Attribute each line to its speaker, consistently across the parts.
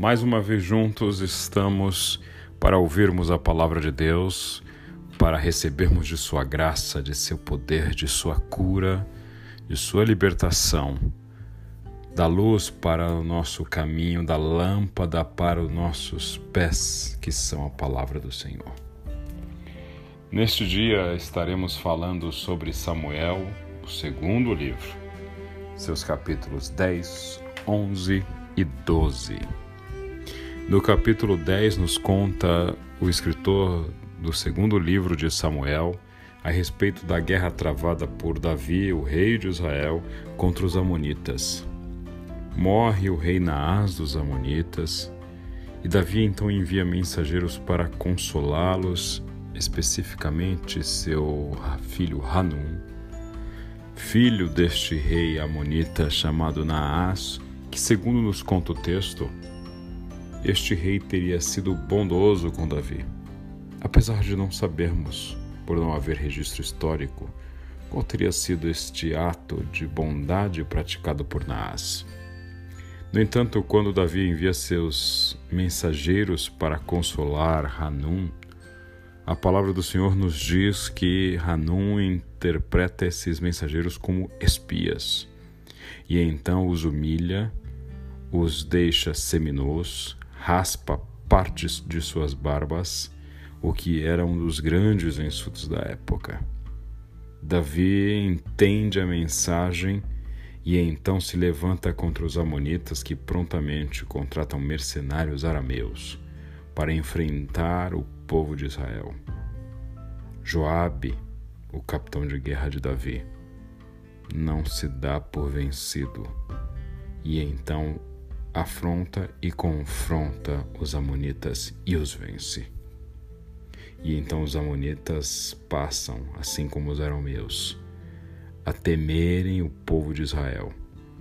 Speaker 1: Mais uma vez juntos estamos para ouvirmos a palavra de Deus, para recebermos de Sua graça, de Seu poder, de Sua cura, de Sua libertação, da luz para o nosso caminho, da lâmpada para os nossos pés, que são a palavra do Senhor. Neste dia estaremos falando sobre Samuel, o segundo livro, seus capítulos 10, 11 e 12. No capítulo 10, nos conta o escritor do segundo livro de Samuel a respeito da guerra travada por Davi, o rei de Israel, contra os Amonitas. Morre o rei Naás dos Amonitas, e Davi então envia mensageiros para consolá-los, especificamente seu filho Hanum, filho deste rei amonita chamado Naás, que, segundo nos conta o texto, este rei teria sido bondoso com Davi, apesar de não sabermos, por não haver registro histórico, qual teria sido este ato de bondade praticado por Naás. No entanto, quando Davi envia seus mensageiros para consolar Hanum, a palavra do Senhor nos diz que Hanum interpreta esses mensageiros como espias e então os humilha, os deixa seminus, raspa partes de suas barbas, o que era um dos grandes insultos da época. Davi entende a mensagem e então se levanta contra os amonitas que prontamente contratam mercenários arameus para enfrentar o povo de Israel. Joabe, o capitão de guerra de Davi, não se dá por vencido e então afronta e confronta os Amonitas e os vence. E então os Amonitas passam, assim como os arameus, a temerem o povo de Israel,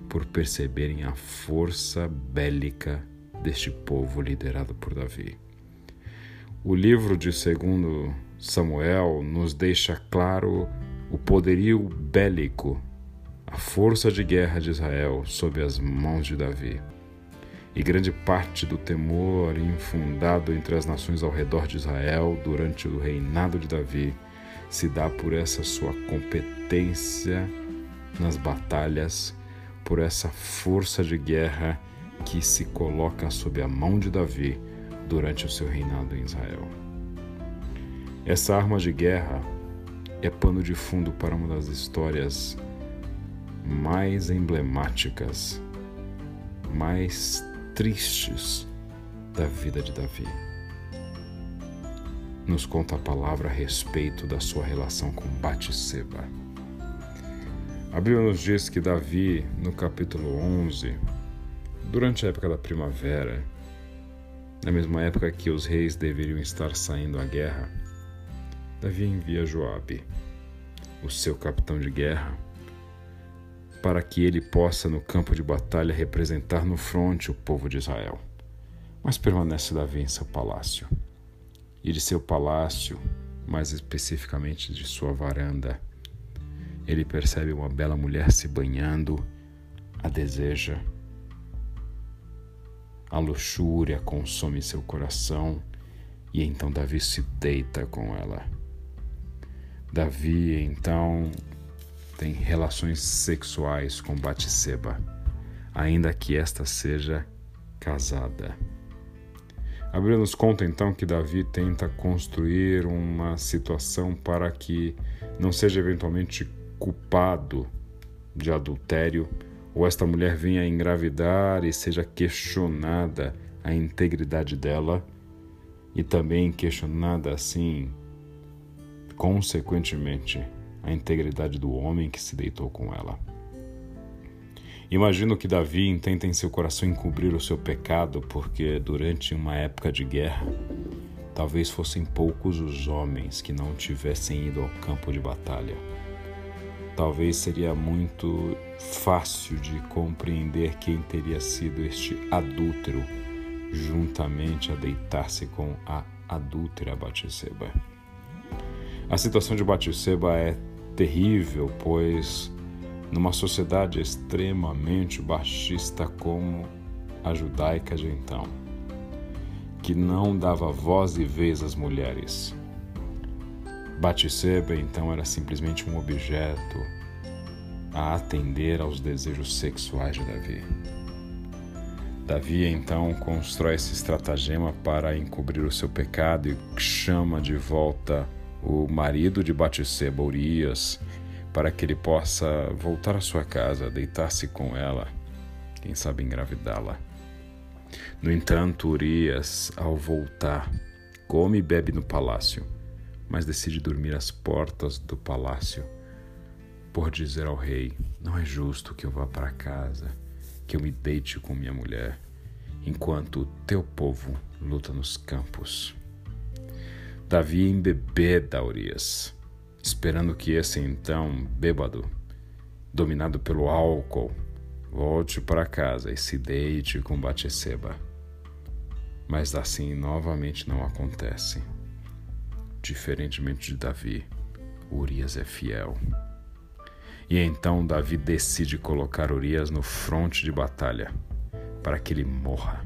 Speaker 1: por perceberem a força bélica deste povo liderado por Davi. O livro de segundo Samuel nos deixa claro o poderio bélico, a força de guerra de Israel sob as mãos de Davi e grande parte do temor infundado entre as nações ao redor de Israel durante o reinado de Davi se dá por essa sua competência nas batalhas, por essa força de guerra que se coloca sob a mão de Davi durante o seu reinado em Israel. Essa arma de guerra é pano de fundo para uma das histórias mais emblemáticas, mais tristes da vida de Davi. Nos conta a palavra a respeito da sua relação com Batseba. A Bíblia nos diz que Davi, no capítulo 11, durante a época da primavera, na mesma época que os reis deveriam estar saindo à guerra, Davi envia Joabe, o seu capitão de guerra, para que ele possa no campo de batalha representar no fronte o povo de Israel. Mas permanece Davi em seu palácio. E de seu palácio, mais especificamente de sua varanda, ele percebe uma bela mulher se banhando, a deseja. A luxúria consome seu coração e então Davi se deita com ela. Davi então tem relações sexuais com Batseba, ainda que esta seja casada. A Bíblia nos conta então que Davi tenta construir uma situação para que não seja eventualmente culpado de adultério ou esta mulher venha engravidar e seja questionada a integridade dela e também questionada assim, consequentemente, a integridade do homem que se deitou com ela. Imagino que Davi intenta em seu coração encobrir o seu pecado, porque durante uma época de guerra, talvez fossem poucos os homens que não tivessem ido ao campo de batalha. Talvez seria muito fácil de compreender quem teria sido este adúltero, juntamente a deitar-se com a adúltera Batseba. A situação de Batseba é terrível, pois numa sociedade extremamente baixista como a judaica de então, que não dava voz e vez às mulheres. Batseba então era simplesmente um objeto a atender aos desejos sexuais de Davi. Davi então constrói esse estratagema para encobrir o seu pecado e chama de volta o marido de Batseba, Urias, para que ele possa voltar à sua casa, deitar-se com ela, quem sabe engravidá-la. No entanto, Urias, ao voltar, come e bebe no palácio, mas decide dormir às portas do palácio, por dizer ao rei: Não é justo que eu vá para casa, que eu me deite com minha mulher, enquanto o teu povo luta nos campos. Davi embebeda Urias, esperando que esse então, bêbado, dominado pelo álcool, volte para casa e se deite com Batseba. Mas assim novamente não acontece. Diferentemente de Davi, Urias é fiel. E então Davi decide colocar Urias no fronte de batalha, para que ele morra,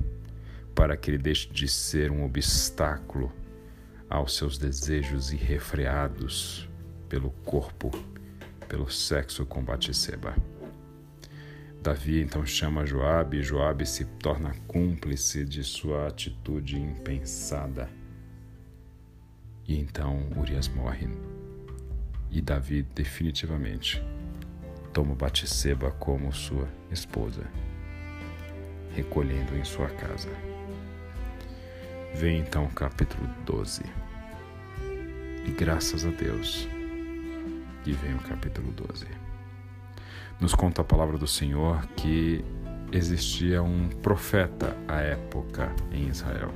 Speaker 1: para que ele deixe de ser um obstáculo aos seus desejos irrefreados pelo corpo, pelo sexo com Batseba. Davi então chama Joabe e Joabe se torna cúmplice de sua atitude impensada. E então Urias morre. E Davi definitivamente toma Batseba como sua esposa, recolhendo em sua casa. Vem então o capítulo 12. E graças a Deus que vem o capítulo 12 nos conta a palavra do Senhor que existia um profeta à época em Israel,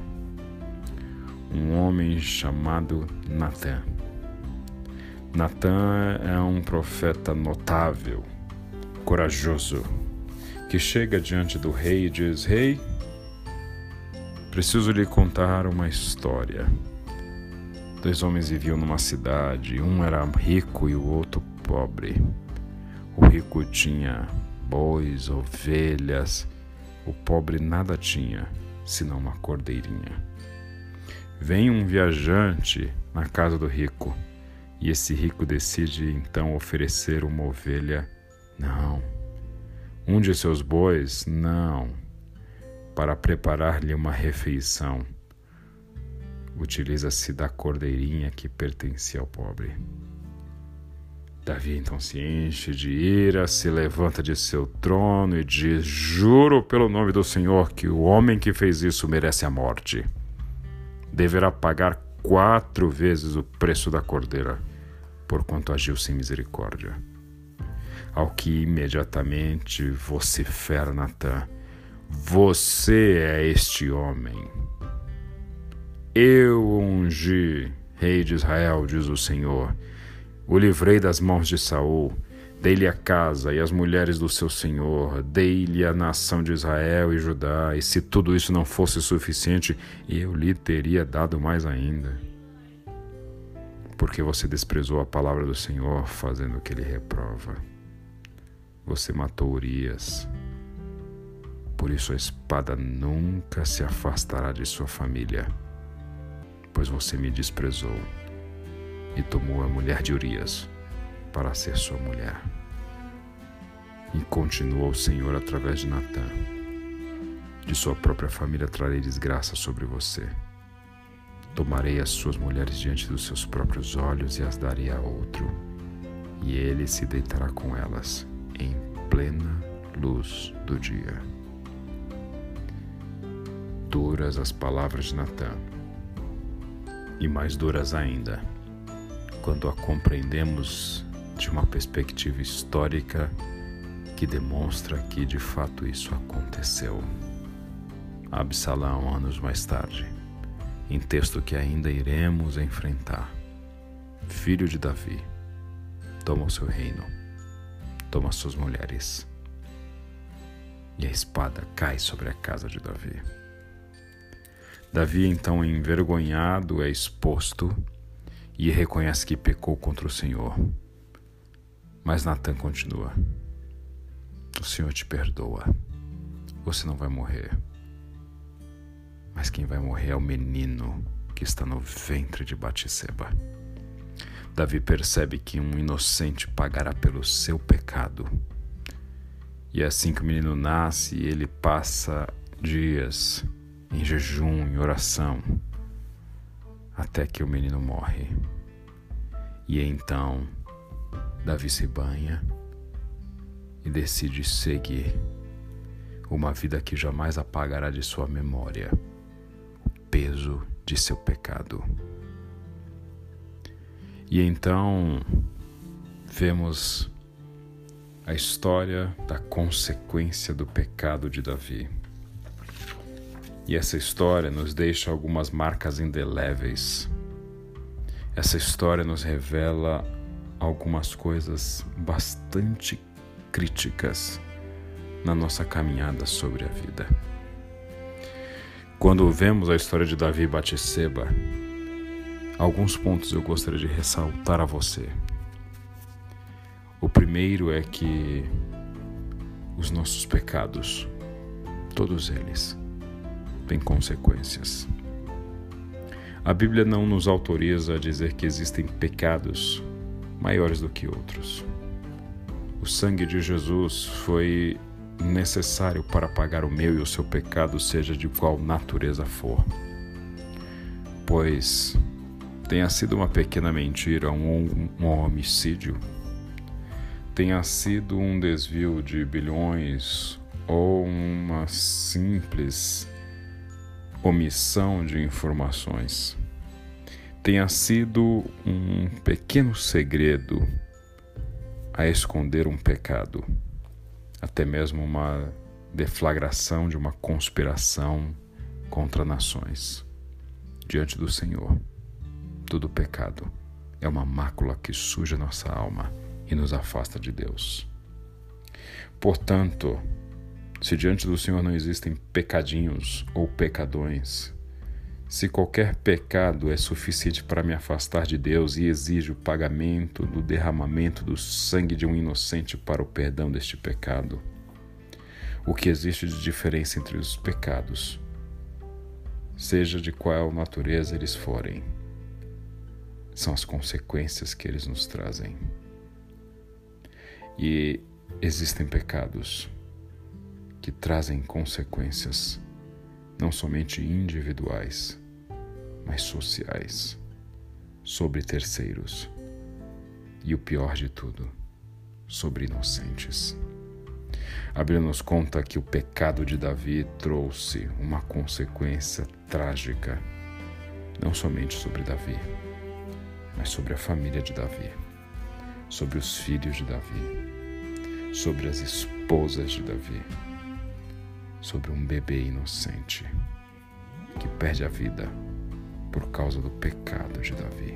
Speaker 1: um homem chamado Natã. Natã é um profeta notável, corajoso, que chega diante do rei e diz: Rei, preciso lhe contar uma história. Dois homens viviam numa cidade, um era rico e o outro pobre. O rico tinha bois, ovelhas, o pobre nada tinha, senão uma cordeirinha. Vem um viajante na casa do rico, e esse rico decide então oferecer uma ovelha. Não. Um de seus bois? Não. Para preparar-lhe uma refeição. Utiliza-se da cordeirinha que pertencia ao pobre. Davi então se enche de ira, se levanta de seu trono e diz: Juro pelo nome do Senhor que o homem que fez isso merece a morte. Deverá pagar quatro vezes o preço da cordeira, porquanto agiu sem misericórdia. Ao que imediatamente vocifera Natã: Você é este homem. Eu ungi, rei de Israel, diz o Senhor o livrei das mãos de Saul, dei-lhe a casa e as mulheres do seu senhor, dei-lhe a nação de Israel e Judá, e se tudo isso não fosse suficiente, eu lhe teria dado mais ainda. Porque você desprezou a palavra do Senhor, fazendo o que ele reprova. Você matou Urias. Por isso a espada nunca se afastará de sua família, pois você me desprezou e tomou a mulher de Urias para ser sua mulher. E continuou o Senhor através de Natã. De sua própria família trarei desgraça sobre você. Tomarei as suas mulheres diante dos seus próprios olhos e as darei a outro, e ele se deitará com elas em plena luz do dia. Duras as palavras de Natã, e mais duras ainda quando a compreendemos de uma perspectiva histórica que demonstra que de fato isso aconteceu. Absalão, anos mais tarde, em texto que ainda iremos enfrentar, filho de Davi, toma o seu reino, toma suas mulheres, e a espada cai sobre a casa de Davi. Davi, então envergonhado, é exposto e reconhece que pecou contra o Senhor. Mas Natan continua: O Senhor te perdoa. Você não vai morrer. mas quem vai morrer é o menino que está no ventre de Batseba. Davi percebe que um inocente pagará pelo seu pecado. E é assim que o menino nasce, ele passa dias em jejum, em oração, até que o menino morre. E então Davi se banha e decide seguir uma vida que jamais apagará de sua memória o peso de seu pecado. E então vemos a história da consequência do pecado de Davi. E essa história nos deixa algumas marcas indeléveis. Essa história nos revela algumas coisas bastante críticas na nossa caminhada sobre a vida. Quando vemos a história de Davi e Batseba, alguns pontos eu gostaria de ressaltar a você. O primeiro é que os nossos pecados, todos eles, têm consequências. A Bíblia não nos autoriza a dizer que existem pecados maiores do que outros. O sangue de Jesus foi necessário para pagar o meu e o seu pecado, seja de qual natureza for. Pois tenha sido uma pequena mentira, um, um homicídio, tenha sido um desvio de bilhões ou uma simples omissão de informações, tenha sido um pequeno segredo a esconder um pecado, até mesmo uma deflagração de uma conspiração contra nações. Diante do Senhor, todo pecado é uma mácula que suja nossa alma e nos afasta de Deus. Portanto, se diante do Senhor não existem pecadinhos ou pecadões, se qualquer pecado é suficiente para me afastar de Deus e exige o pagamento do derramamento do sangue de um inocente para o perdão deste pecado, o que existe de diferença entre os pecados, seja de qual natureza eles forem, são as consequências que eles nos trazem. E existem pecados que trazem consequências não somente individuais, mas sociais, sobre terceiros e o pior de tudo, sobre inocentes. A nos conta que o pecado de Davi trouxe uma consequência trágica, não somente sobre Davi, mas sobre a família de Davi, sobre os filhos de Davi, sobre as esposas de Davi sobre um bebê inocente que perde a vida por causa do pecado de Davi.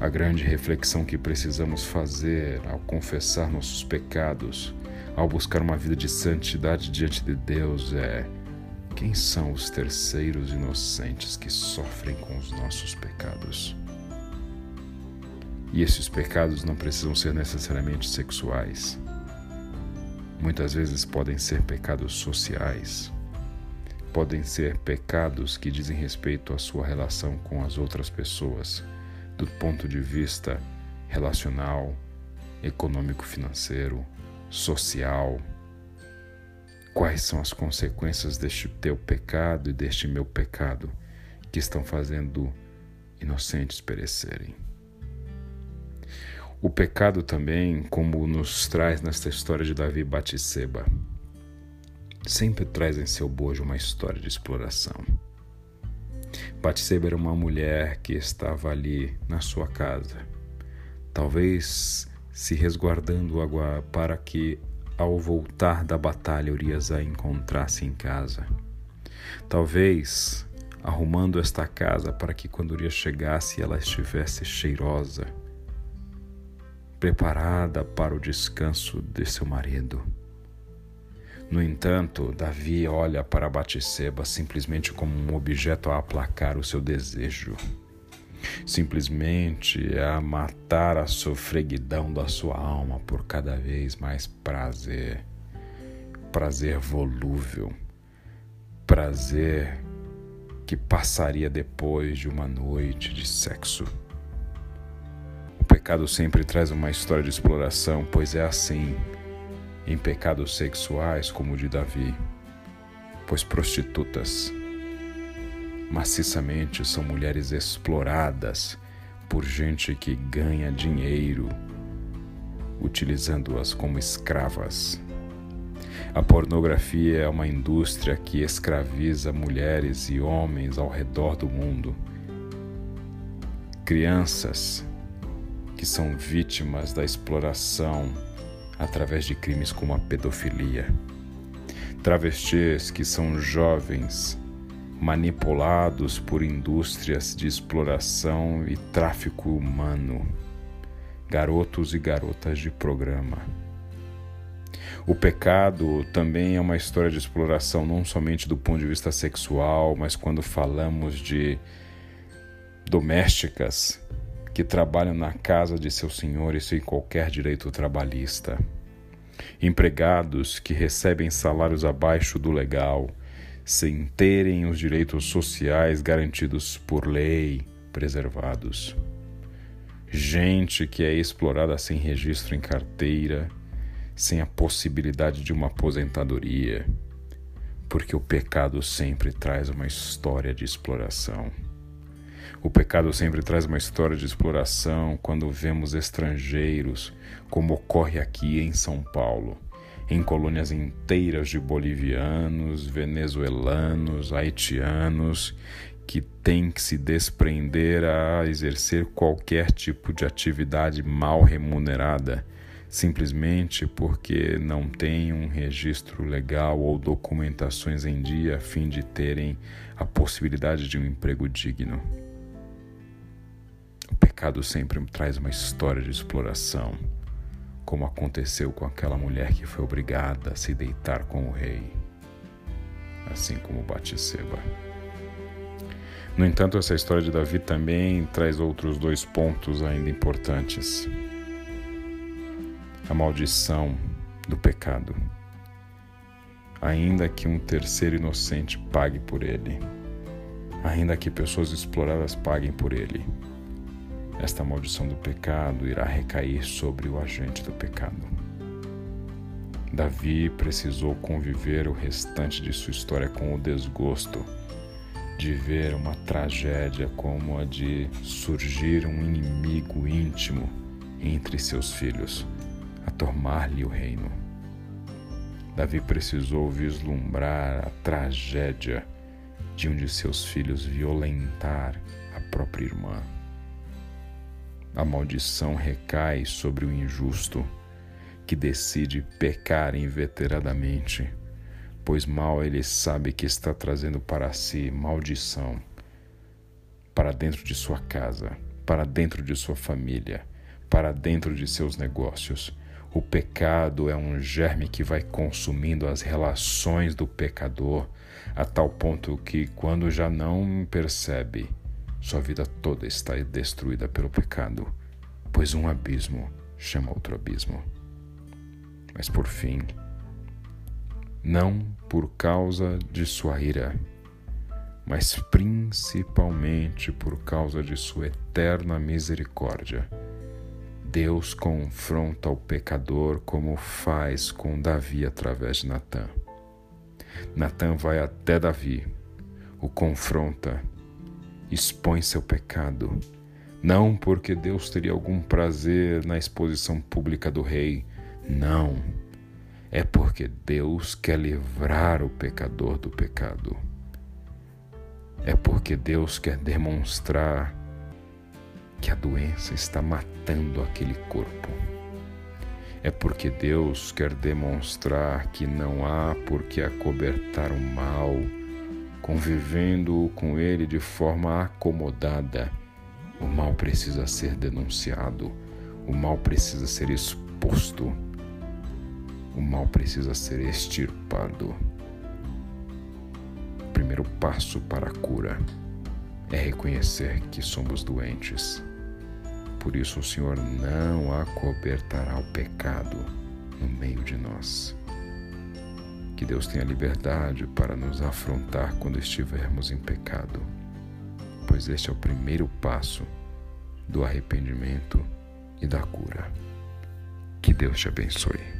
Speaker 1: A grande reflexão que precisamos fazer ao confessar nossos pecados, ao buscar uma vida de santidade diante de Deus é: quem são os terceiros inocentes que sofrem com os nossos pecados? E esses pecados não precisam ser necessariamente sexuais. Muitas vezes podem ser pecados sociais, podem ser pecados que dizem respeito à sua relação com as outras pessoas, do ponto de vista relacional, econômico-financeiro, social. Quais são as consequências deste teu pecado e deste meu pecado que estão fazendo inocentes perecerem? O pecado também, como nos traz nesta história de Davi Batseba, sempre traz em seu bojo uma história de exploração. Batseba era uma mulher que estava ali na sua casa, talvez se resguardando para que ao voltar da batalha Urias a encontrasse em casa. Talvez arrumando esta casa para que quando Urias chegasse ela estivesse cheirosa preparada para o descanso de seu marido. No entanto, Davi olha para Batseba simplesmente como um objeto a aplacar o seu desejo, simplesmente a matar a sofreguidão da sua alma por cada vez mais prazer, prazer volúvel, prazer que passaria depois de uma noite de sexo. Pecado sempre traz uma história de exploração, pois é assim em pecados sexuais como o de Davi, pois prostitutas maciçamente são mulheres exploradas por gente que ganha dinheiro utilizando-as como escravas. A pornografia é uma indústria que escraviza mulheres e homens ao redor do mundo. Crianças que são vítimas da exploração através de crimes como a pedofilia. Travestis que são jovens manipulados por indústrias de exploração e tráfico humano. Garotos e garotas de programa. O pecado também é uma história de exploração, não somente do ponto de vista sexual, mas quando falamos de domésticas que trabalham na casa de seus senhores sem qualquer direito trabalhista, empregados que recebem salários abaixo do legal, sem terem os direitos sociais garantidos por lei preservados, gente que é explorada sem registro em carteira sem a possibilidade de uma aposentadoria, porque o pecado sempre traz uma história de exploração. O pecado sempre traz uma história de exploração quando vemos estrangeiros, como ocorre aqui em São Paulo, em colônias inteiras de bolivianos, venezuelanos, haitianos, que têm que se desprender a exercer qualquer tipo de atividade mal remunerada simplesmente porque não têm um registro legal ou documentações em dia a fim de terem a possibilidade de um emprego digno. Pecado sempre traz uma história de exploração, como aconteceu com aquela mulher que foi obrigada a se deitar com o rei, assim como Batseba. No entanto, essa história de Davi também traz outros dois pontos ainda importantes a maldição do pecado, ainda que um terceiro inocente pague por ele, ainda que pessoas exploradas paguem por ele. Esta maldição do pecado irá recair sobre o agente do pecado. Davi precisou conviver o restante de sua história com o desgosto de ver uma tragédia como a de surgir um inimigo íntimo entre seus filhos a tomar-lhe o reino. Davi precisou vislumbrar a tragédia de um de seus filhos violentar a própria irmã. A maldição recai sobre o injusto que decide pecar inveteradamente, pois mal ele sabe que está trazendo para si maldição para dentro de sua casa, para dentro de sua família, para dentro de seus negócios. O pecado é um germe que vai consumindo as relações do pecador a tal ponto que, quando já não percebe, sua vida toda está destruída pelo pecado, pois um abismo chama outro abismo. Mas por fim, não por causa de sua ira, mas principalmente por causa de sua eterna misericórdia Deus confronta o pecador como faz com Davi através de Natã. Natã vai até Davi, o confronta, expõe seu pecado, não porque Deus teria algum prazer na exposição pública do rei, não. É porque Deus quer livrar o pecador do pecado. É porque Deus quer demonstrar que a doença está matando aquele corpo. É porque Deus quer demonstrar que não há por que acobertar o mal, convivendo com ele de forma acomodada. O mal precisa ser denunciado, o mal precisa ser exposto, o mal precisa ser extirpado. O primeiro passo para a cura é reconhecer que somos doentes por isso o Senhor não acobertará o pecado no meio de nós. Que Deus tenha liberdade para nos afrontar quando estivermos em pecado, pois este é o primeiro passo do arrependimento e da cura. Que Deus te abençoe.